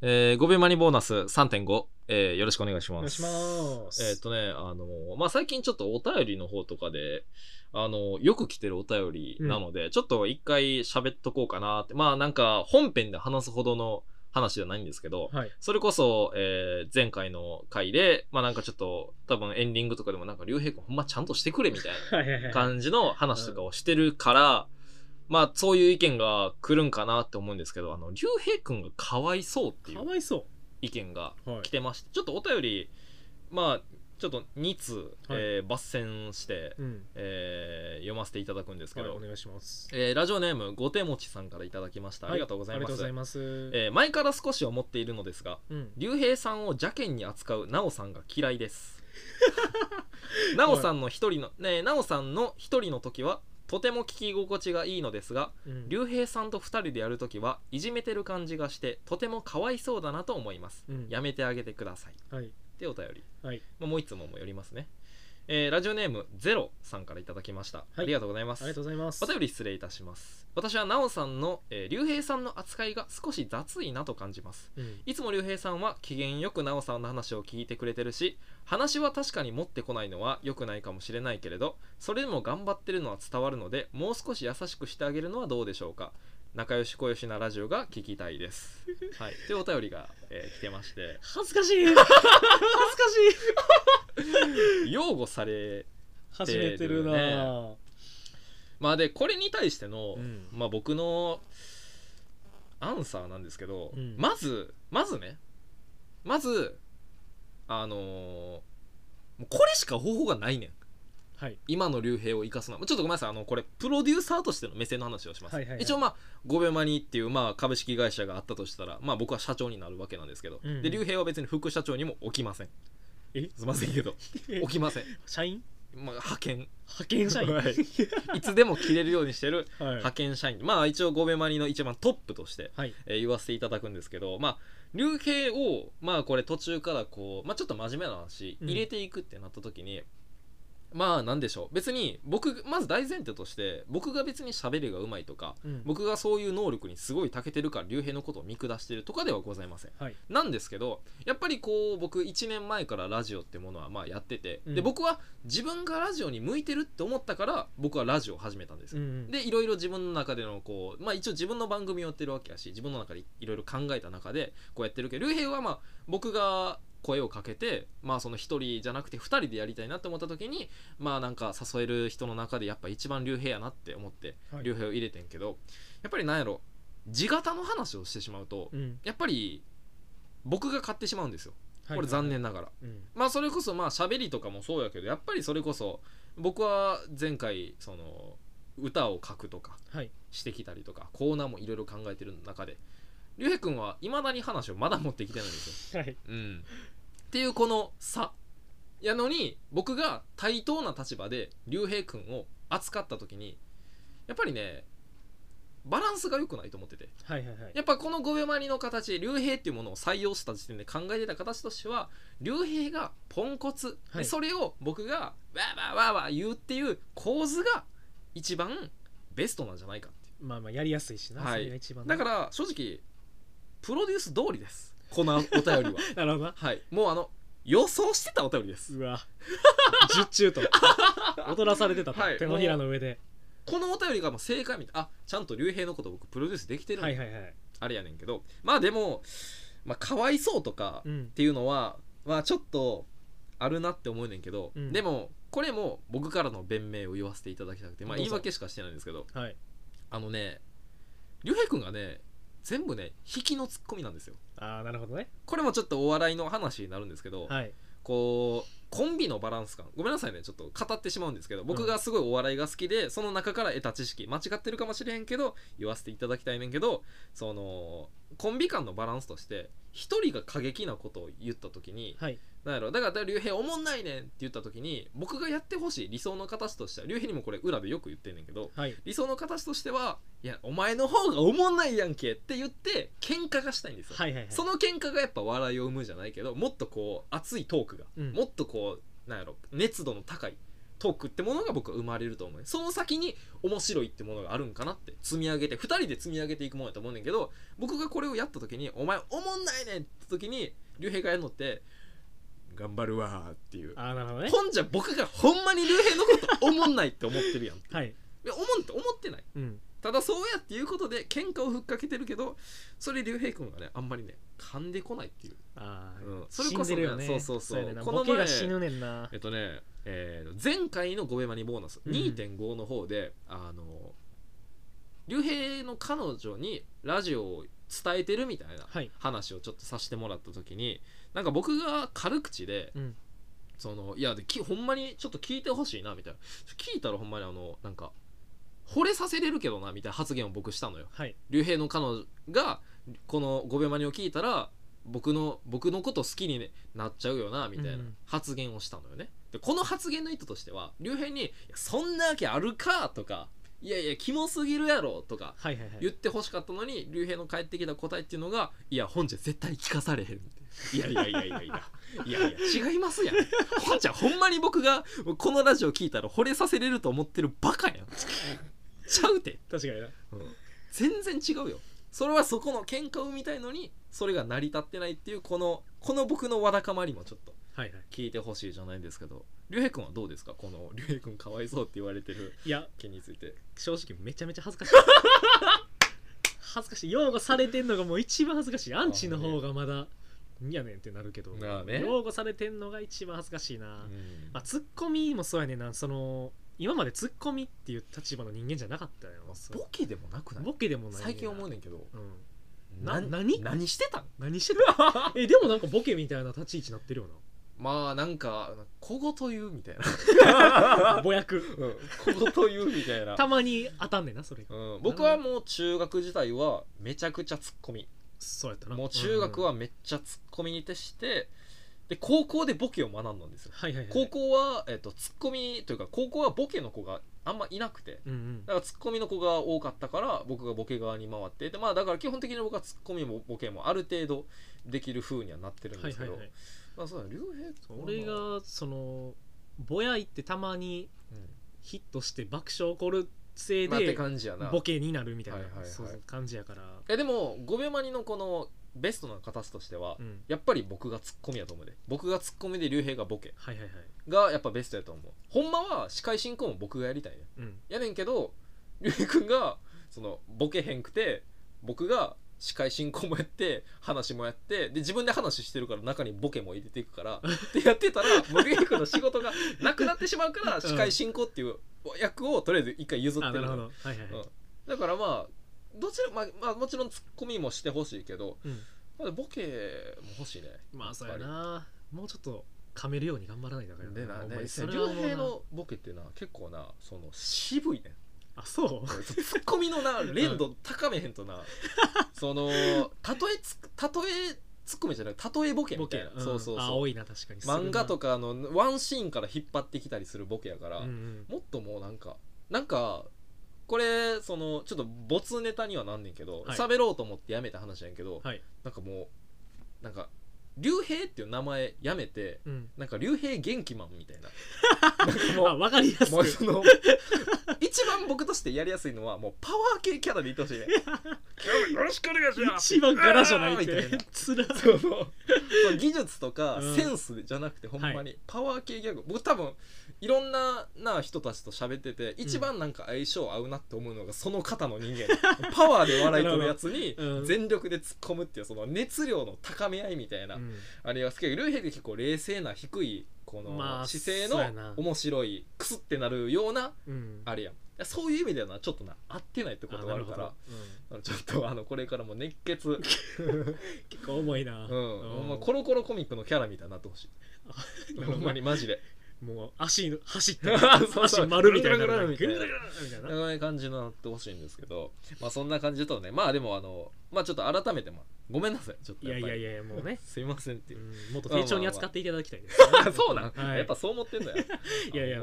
えー、5秒マニボーナス3.5、えー、よろしくお願いします。お願いします。えーっとね、あの、まあ、最近ちょっとお便りの方とかで、あの、よく来てるお便りなので、ちょっと一回喋っとこうかなって。まあ、なんか、本編で話すほどの話じゃないんですけど、はい。それこそ、えー前回の回で、まあなんかちょっと、多分エンディングとかでもなんか、竜兵君ほんまちゃんとしてくれみたいな。感じの話とかをしてるから、まあそういう意見が来るんかなって思うんですけど、あの、竜兵くんがかわいそうっていうかわいそ意見がう。はい来。てまして、ちょっとお便り、まあちょっと2通、えー抜粋して、うん。えー読ませていただくんですけはい、ど、お願いします。えーラジオネームごてもちさんからいただきました。ありがとうございます。ありがとうございます。えー前から少し思っているのですが、うん。竜兵さんを邪険に扱うなおさんが嫌いです なおさんの一人のねなおさんの一人の時はとても聞き心地がいいのですがうん。竜兵さんと二人でやる時はいじめてる感じがしてとてもかわいそうだなと思います、うん。やめてあげてください。はい。ってお便り、はい。まあ、もう一つももよりますね、えーラジオネームゼロさんからいただきました、ありがとうございます。ありがとうございます。お便り失礼いたします。私はなおさんの、えー、竜兵さんの扱いが少し雑いなと感じます。うん。いつも竜兵さんは機嫌よくなおさんの話を聞いてくれてるし話は確かに持ってこないのは良くないかもしれないけれどそれでも頑張ってるのは伝わるのでもう少し優しくしてあげるのはどうでしょうか。仲良し小良しなラジオが聞きたいです。はい。というお便りが、えー来てまして。恥ずかしい。恥ずかしい 擁護され始めてるなぁ。まあでこれに対しての、うん。まあ僕のアンサーなんですけど、うん。まずまずねまずあのーこれしか方法がないねん。はい。今の竜兵を生かすのは。ちょっとごめんなさい。あのこれプロデューサーとしての目線の話をします、はいはいはい。一応まあ5秒マニっていうまあ株式会社があったとしたらまあ僕は社長になるわけなんですけど、うん。で竜兵は別に副社長にも置きませんえすいませんけど。置きません、社員？まあ、派遣。派遣社員。はい。いつでも切れるようにしてる。はい。派遣社員。まあ一応5秒マニの一番トップとして、はい。えー言わせていただくんですけどまあ竜兵をまあこれ途中からこう、まあ、ちょっと真面目な話うん。入れていくってなった時に、まあなんでしょう別に僕まず大前提として僕が別に喋りがうまいとかうん。僕がそういう能力にすごい長けてるから竜兵のことを見下してるとかではございませんはい。なんですけどやっぱりこう僕1年前からラジオってものはまあやってて、うんで僕は自分がラジオに向いてるって思ったから僕はラジオを始めたんですん。でいろいろ自分の中でのこうまあ一応自分の番組をやってるわけやし自分の中でいろいろ考えた中でこうやってるけど竜兵はまあ僕が声をかけてまあその一人じゃなくて二人でやりたいなって思った時にまあなんか誘える人の中でやっぱ一番竜兵やなって思ってはい竜兵を入れてんけどやっぱりなんやろ地形の話をしてしまうとうん。やっぱり僕が買ってしまうんですよはいこれ残。念ながらうん。まあそれこそまあ喋りとかもそうやけどやっぱりそれこそ僕は前回その歌を書くとかはい。してきたりとかコーナーもいろいろ考えてる中で竜兵君はいまだに話をまだ持ってきてないんですよ。はい。うん、っていうこの差やのに僕が対等な立場で竜兵君を扱った時にやっぱりねバランスが良くないと思っててはいはいはい。やっぱこの5秒マニの形竜兵っていうものを採用した時点で考えてた形としては竜兵がポンコツ、はいでそれを僕がわーわーわーわー言うっていう構図が一番ベストなんじゃないかってまあまあやりやすいしな。はいそれが一番。だから正直プロデュース通りですこのお便りは。なるほどな。はい。もうあの予想してたお便りです。うわ。十中と。踊らされてたと。はい。手のひらの上で。このお便りがもう正解みたい。あちゃんと竜兵のこと僕プロデュースできてるんだはいはいはい。あれやねんけど。まあでもまあかわいそうとかうん。っていうのはまあちょっとあるなって思うねんけど、うん。でもこれも僕からの弁明を言わせていただきたくて。まあどうぞ。言い訳しかしてないんですけど。はい。あのね竜兵君がね全部ね引きのツッコミなんですよああ、なるほどね。これもちょっとお笑いの話になるんですけど、はい。こうコンビのバランス感ごめんなさいねちょっと語ってしまうんですけど僕がすごいお笑いが好きでその中から得た知識間違ってるかもしれへんけど言わせていただきたいねんけどそのコンビ間のバランスとして一人が過激なことを言った時にはい。なんやろだから竜兵おもんないねんって言った時に僕がやってほしい理想の形としては竜兵にもこれ裏でよく言ってんねんけどはい。理想の形としてはいやお前の方がおもんないやんけって言って喧嘩がしたいんですよ、はいはいはい。その喧嘩がやっぱ笑いを生むじゃないけどもっとこう熱いトークが、うんもっとこうなんやろ熱度の高いトークってものが僕は生まれると思うねその先に面白いってものがあるんかなって積み上げて2人で積み上げていくものだと思うねんけど僕がこれをやった時に「お前おもんないねん!」って時に竜兵がやるのって「頑張るわ」っていう。ああなるほどね。ほんじゃ僕がほんまに竜兵のことおもんないって思ってるやんいはい。やおもんって思ってない。うん。ただそうやっていうことで喧嘩をふっかけてるけどそれ竜兵君がねあんまりね噛んでこないっていう。ああ、うん。それこそね死んでるよね。そうそうそう。やね。んなこの前ボケが死ぬねんな。えっとね、えー前回の「ゴベマニボーナス」うん。2.5の方で、あの竜兵の彼女にラジオを伝えてるみたいなはい。話をちょっとさせてもらった時になんか僕が軽口でうん。そのいやできほんまにちょっと聞いてほしいなみたいな。聞いたらほんまにあのなんか惚れさせれるけどなみたいな発言を僕したのよ。はい。竜兵の彼女がこの「ゴベマニ」を聞いたら僕の僕のこと好きになっちゃうよなみたいなうん。発言をしたのよね、でこの発言の意図としては竜兵にいや「そんなわけあるか」とか「いやいやキモすぎるやろ」とかはいはいはい。言ってほしかったのに竜兵の返ってきた答えっていうのが「いや本じゃ絶対聞かされへん」って「いやいやいやいやいや。いやいや違いますやん。本じゃほんまに僕がこのラジオ聞いたら惚れさせれると思ってるバカやん。ちゃうて。確かにな。全然違うよ。それはそこの喧嘩を生みたいのにそれが成り立ってないっていうこのこの僕のわだかまりもちょっとはいはい。聞いてほしいじゃないんですけど竜兵君はどうですか？この竜兵君かわいそうって言われてるいや件について。正直めちゃめちゃ恥ずかしい。恥ずかしい。擁護されてんのがもう一番恥ずかしい。アンチの方がまだいやねんってなるけどまあね。擁護されてんのが一番恥ずかしいな、うん。まあ、ツッコミもそうやねんな。その今までツッコミっていう立場の人間じゃなかったよ。ボケでもなくない？ボケでもない最近思うねんけど。うん、なな何？何してたん？何してる えでもなんかボケみたいな立ち位置になってるよまあなんか小言言うみたいな。ぼやく。な小言言うみたいな。たまに当たんねんなそれうん、僕はもう中学時代はめちゃくちゃツッコミ。そうやったな。もう中学はめっちゃツッコミに徹してで高校でボケを学んだんですよ。はいはいはい高校は、えっとツッコミというか高校はボケの子があんまいなくて。うんうん。だからツッコミの子が多かったから僕がボケ側に回って。でまあだから基本的に僕はツッコミもボケもある程度できる風にはなってるんですけど、はいはいはい。まあそうだ竜兵俺がそのぼやいってたまにうん。ヒットして爆笑起こるせいまあ、ってで感じやな。ボケになるみたいな、はいはいはい。そうそう感じやから、えでも5秒マニのこのベストな形としては、うん、やっぱり僕がツッコミやと思うで。僕がツッコミで竜兵がボケ。はいはいはい。がやっぱベストやと思う。ほんまは司会進行も僕がやりたいねうん。やねんけど竜兵君がそのボケへんくて僕が司会進行もやって話もやってで自分で話してるから中にボケも入れていくからってやってたらもう竜兵君の仕事がなくなってしまうから司会進行っていう役をとりあえず一回譲ってるだからまあどちらまあ、まあ、もちろんツッコミもしてほしいけど、うん。まあ、ボケも欲しいね。まあそうやな。もうちょっと噛めるように頑張らないとだからでなねそれはもうな竜兵のボケってな結構なその渋いねあそう？ツッコミのな連度高めへんとな。そのたとえつたとえツッコミじゃないたとえボケみたいな、ん。そうそうあそう。多いな確かに。漫画とかかのワンシーンから引っ張ってきたりするボケやから、うんうん。もっともうなんかなんかこれそのちょっと没ネタにはなんねんけどはい。喋、ろうと思ってやめた話やんけど、はい。なんかもうなんか竜兵っていう名前やめてうん。なんか竜兵元気マンみたいな。なんかもうあ分かりやすく。もうその一番僕としてやりやすいのはもうパワー系キャラでいってほしいね。よろしくお願いします。一番柄じゃないっみたいな。てつらそうそ技術とかうん。センスじゃなくてほんまにパワー系ギャグ。僕多分いろんなな人たちと喋ってて一番なんか相性合うなって思うのがその方の人間。パワーで笑い取るやつに全力で突っ込むっていうその熱量の高め合いみたいな。うんあれが好きだけどルーヘイって結構冷静な低いこまのあ姿勢そうやな。の面白いクスってなるようなうん。あれやん。そういう意味ではなちょっとな合ってないってことがあるから。な。ほどちょっとあのこれからも熱血。う ん結構重いな、ほんまコロコロコミックのキャラみたいになってほしい。ほんまにマジでもう足の走って そうそう。足丸みたいになるぐるぐるぐるぐるぐるみたいな。そういう感じになってほしいんですけどまあそんな感じとね。まあでもあのまあちょっと改めてまあごめんなさい。ちょっといやいやいややもうね、すいませんっていう。うんもっと丁重に扱っていただきたいです、そうなん、はい。やっぱそう思ってんだよ。いやいや。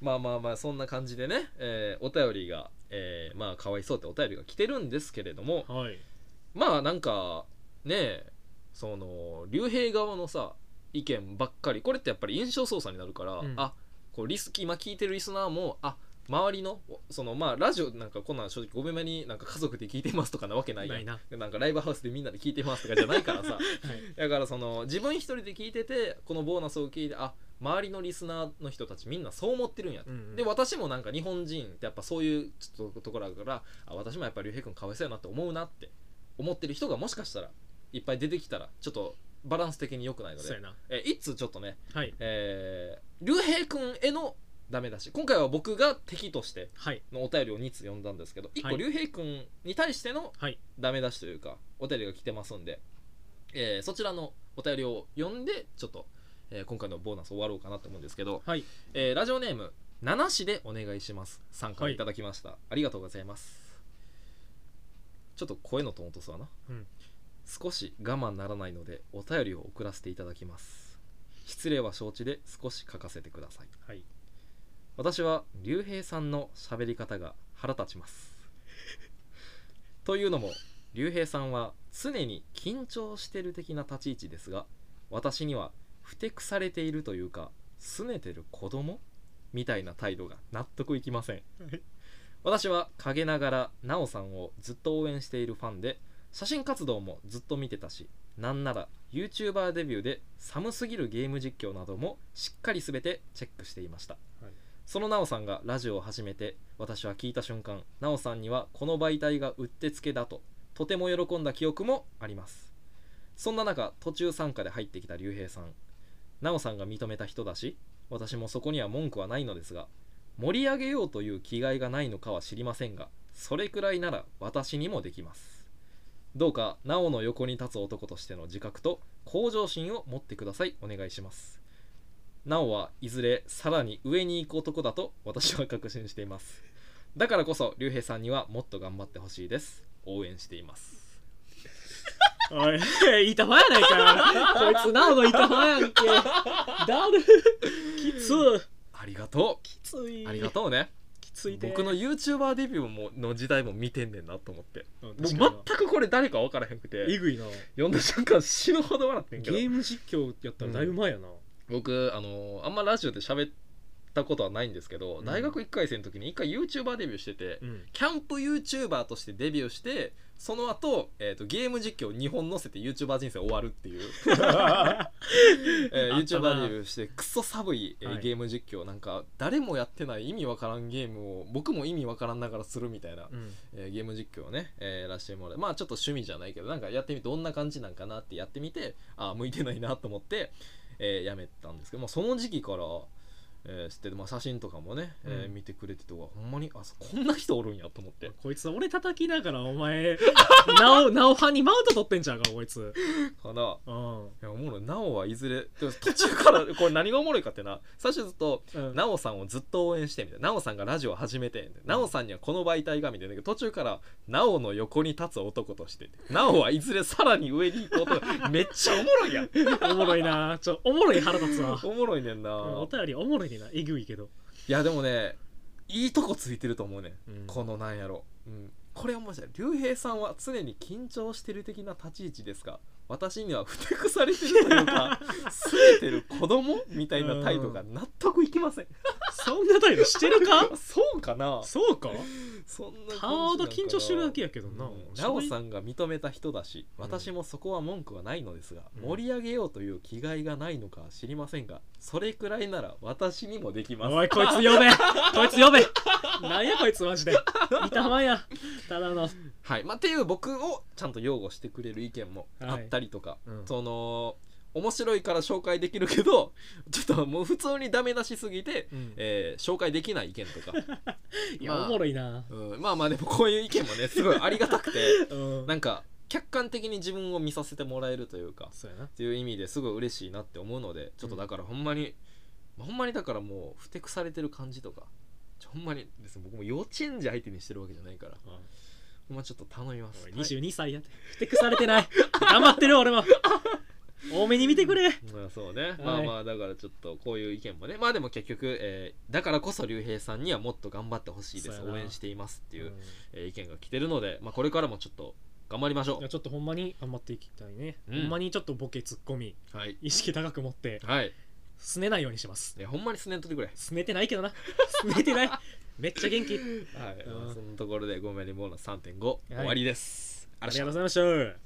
まあまあまあそんな感じでね、えーお便りが、えーまあかわいそうってお便りが来てるんですけれどもはい。まあなんかねその竜兵側のさ意見ばっかり。これってやっぱり印象操作になるから、うん。あこうリス今聞いてるリスナーもあ周りのそのまあラジオなんかこんなん正直ごめんまになんか家族で聞いてますとかなわけないやん。ないな。なんかライブハウスでみんなで聞いてますとかじゃないからさ。はい。だからその自分一人で聞いててこのボーナスを聞いてあ周りのリスナーの人たちみんなそう思ってるんやと、うんうん。で私もなんか日本人ってやっぱそういうちょっとところだからあ私もやっぱり竜兵君かわいそうやなって思うなって思ってる人がもしかしたらいっぱい出てきたらちょっとバランス的に良くないので。え一通ちょっとねはい。えー竜兵君へのダメ出し。今回は僕が敵としてはい。のお便りを2通読んだんですけど1はい。個竜兵君に対してのはい。ダメ出しというかお便りが来てますんで、えーそちらのお便りを読んでちょっと、えー今回のボーナス終わろうかなと思うんですけど、はい。えーラジオネーム七市でお願いします。参加いただきました、ありがとうございます。ちょっと声のトーン落とすわな、うん少し我慢ならないのでお便りを送らせていただきます。失礼は承知で少し書かせてください。はい。私は竜兵さんの喋り方が腹立ちます。というのも竜兵さんは常に緊張してる的な立ち位置ですが私にはふてくされているというか拗ねてる子供？みたいな態度が納得いきません。はい。私は陰ながら奈緒さんをずっと応援しているファンで写真活動もずっと見てたしなんなら YouTuber デビューで寒すぎるゲーム実況などもしっかり全てチェックしていました、はい。その奈緒さんがラジオを始めて私は聞いた瞬間奈緒さんにはこの媒体がうってつけだととても喜んだ記憶もあります。そんな中途中参加で入ってきた竜兵さん奈緒さんが認めた人だし私もそこには文句はないのですが盛り上げようという気概がないのかは知りませんがそれくらいなら私にもできますどうかなおの横に立つ男としての自覚と向上心を持ってくださいお願いしますなおはいずれさらに上に行く男だと私は確信していますだからこそ竜兵さんにはもっと頑張ってほしいです応援していますおい、いたまやないか。こいつ、なおのいたまやんけ。だる。きつ。ありがときつい。うありがとうねきついで。僕の YouTuber デビューもの時代も見てんねんなと思ってうん、もう全くこれ誰か分からへんくてえぐいな。読んだ瞬間死ぬほど笑ってんけどゲーム実況やったらだいぶ前やな。僕あのあんまラジオで喋ったことはないんですけど、うん。大学1回生の時に1回 YouTuber デビューしてて、うん。キャンプ YouTuber としてデビューしてその後、えー、とゲーム実況2本載せて YouTuber 人生終わるっていう、えー YouTuber デビューしてクソ寒い、えーはい。ゲーム実況なんか誰もやってない意味わからんゲームを僕も意味わからんながらするみたいな、うん。えーゲーム実況をね、えーやらせてもらってまあちょっと趣味じゃないけどなんかやってみてどんな感じなんかなってやってみてああ向いてないなと思って、えーやめたんですけど、まあ、その時期から、えー知ってて、まあ、写真とかもね、えーうん。見てくれててうわほんまにあそこんな人おるんやと思って。こいつ俺叩きながらお前 なおなおはにマウント取ってんちゃうかこいつ。かな。うん。いやおもろい。なおはいずれでも途中から これ何がおもろいかってな。最初ずっとうん。なおさんをずっと応援してみたいな。なおさんがラジオを始めてなおさんにはこの媒体がみたいな。途中からなおの横に立つ男としてなおはいずれさらに上に行く男。めっちゃおもろいやん。おもろいな。ちょおもろい腹立つわ。おもろいねんな。お便りおもろいねんな。えぐいけど。いやでもねいいとこついてると思うね。ん、うん。このなんやろ、うん、これ面白い。竜兵さんは常に緊張してる的な立ち位置ですが私にはふてくされてるというか すれてる子供？みたいな態度が納得いきません。そんな態度してるか？そうかな？そうか？そんなただ緊張してるだけやけどな。なおさんが認めた人だし私もそこは文句はないのですが、うん。盛り上げようという気概がないのかは知りませんがそれくらいなら私にもできます。おいこいつ呼べ。こいつ呼べ。なんやこいつマジで。いたまや。ただの。はい。まあ、っていう僕をちゃんと擁護してくれる意見もあったりとか、うん。その面白いから紹介できるけど ちょっともう普通にダメ出しすぎて、うん。えー紹介できない意見とか、いや、まあおもろいな。うん、まあまあでもこういう意見もねすごいありがたくて うん。なんか客観的に自分を見させてもらえるというかそうやな。っていう意味ですごい嬉しいなって思うのでちょっとだからほんまに、ほんまにだからもうふてくされてる感じとかほんまにですね僕も幼稚園児相手にしてるわけじゃないからほんまちょっと頼みます。おいはい。22歳や。ってふてくされてない。頑張ってる俺も。多めに見てくれ。まあそうね、い。まあまあだからちょっとこういう意見もね。まあでも結局、えーだからこそ竜兵さんにはもっと頑張ってほしいです。そうやな。応援していますっていう、うん。えー意見が来てるので、まあ、これからもちょっと頑張りましょいやちょっとほんまに頑張っていきたいね、うん。ほんまにちょっとボケツッコミうはい。意識高く持ってはい。すねないようにします。いやほんまにすねんとってくれ。すねてないけどな。すねてないめっちゃ元気。はい、うん。まあそのところでごめんにボーナス3.5終わりです。ありがとうございました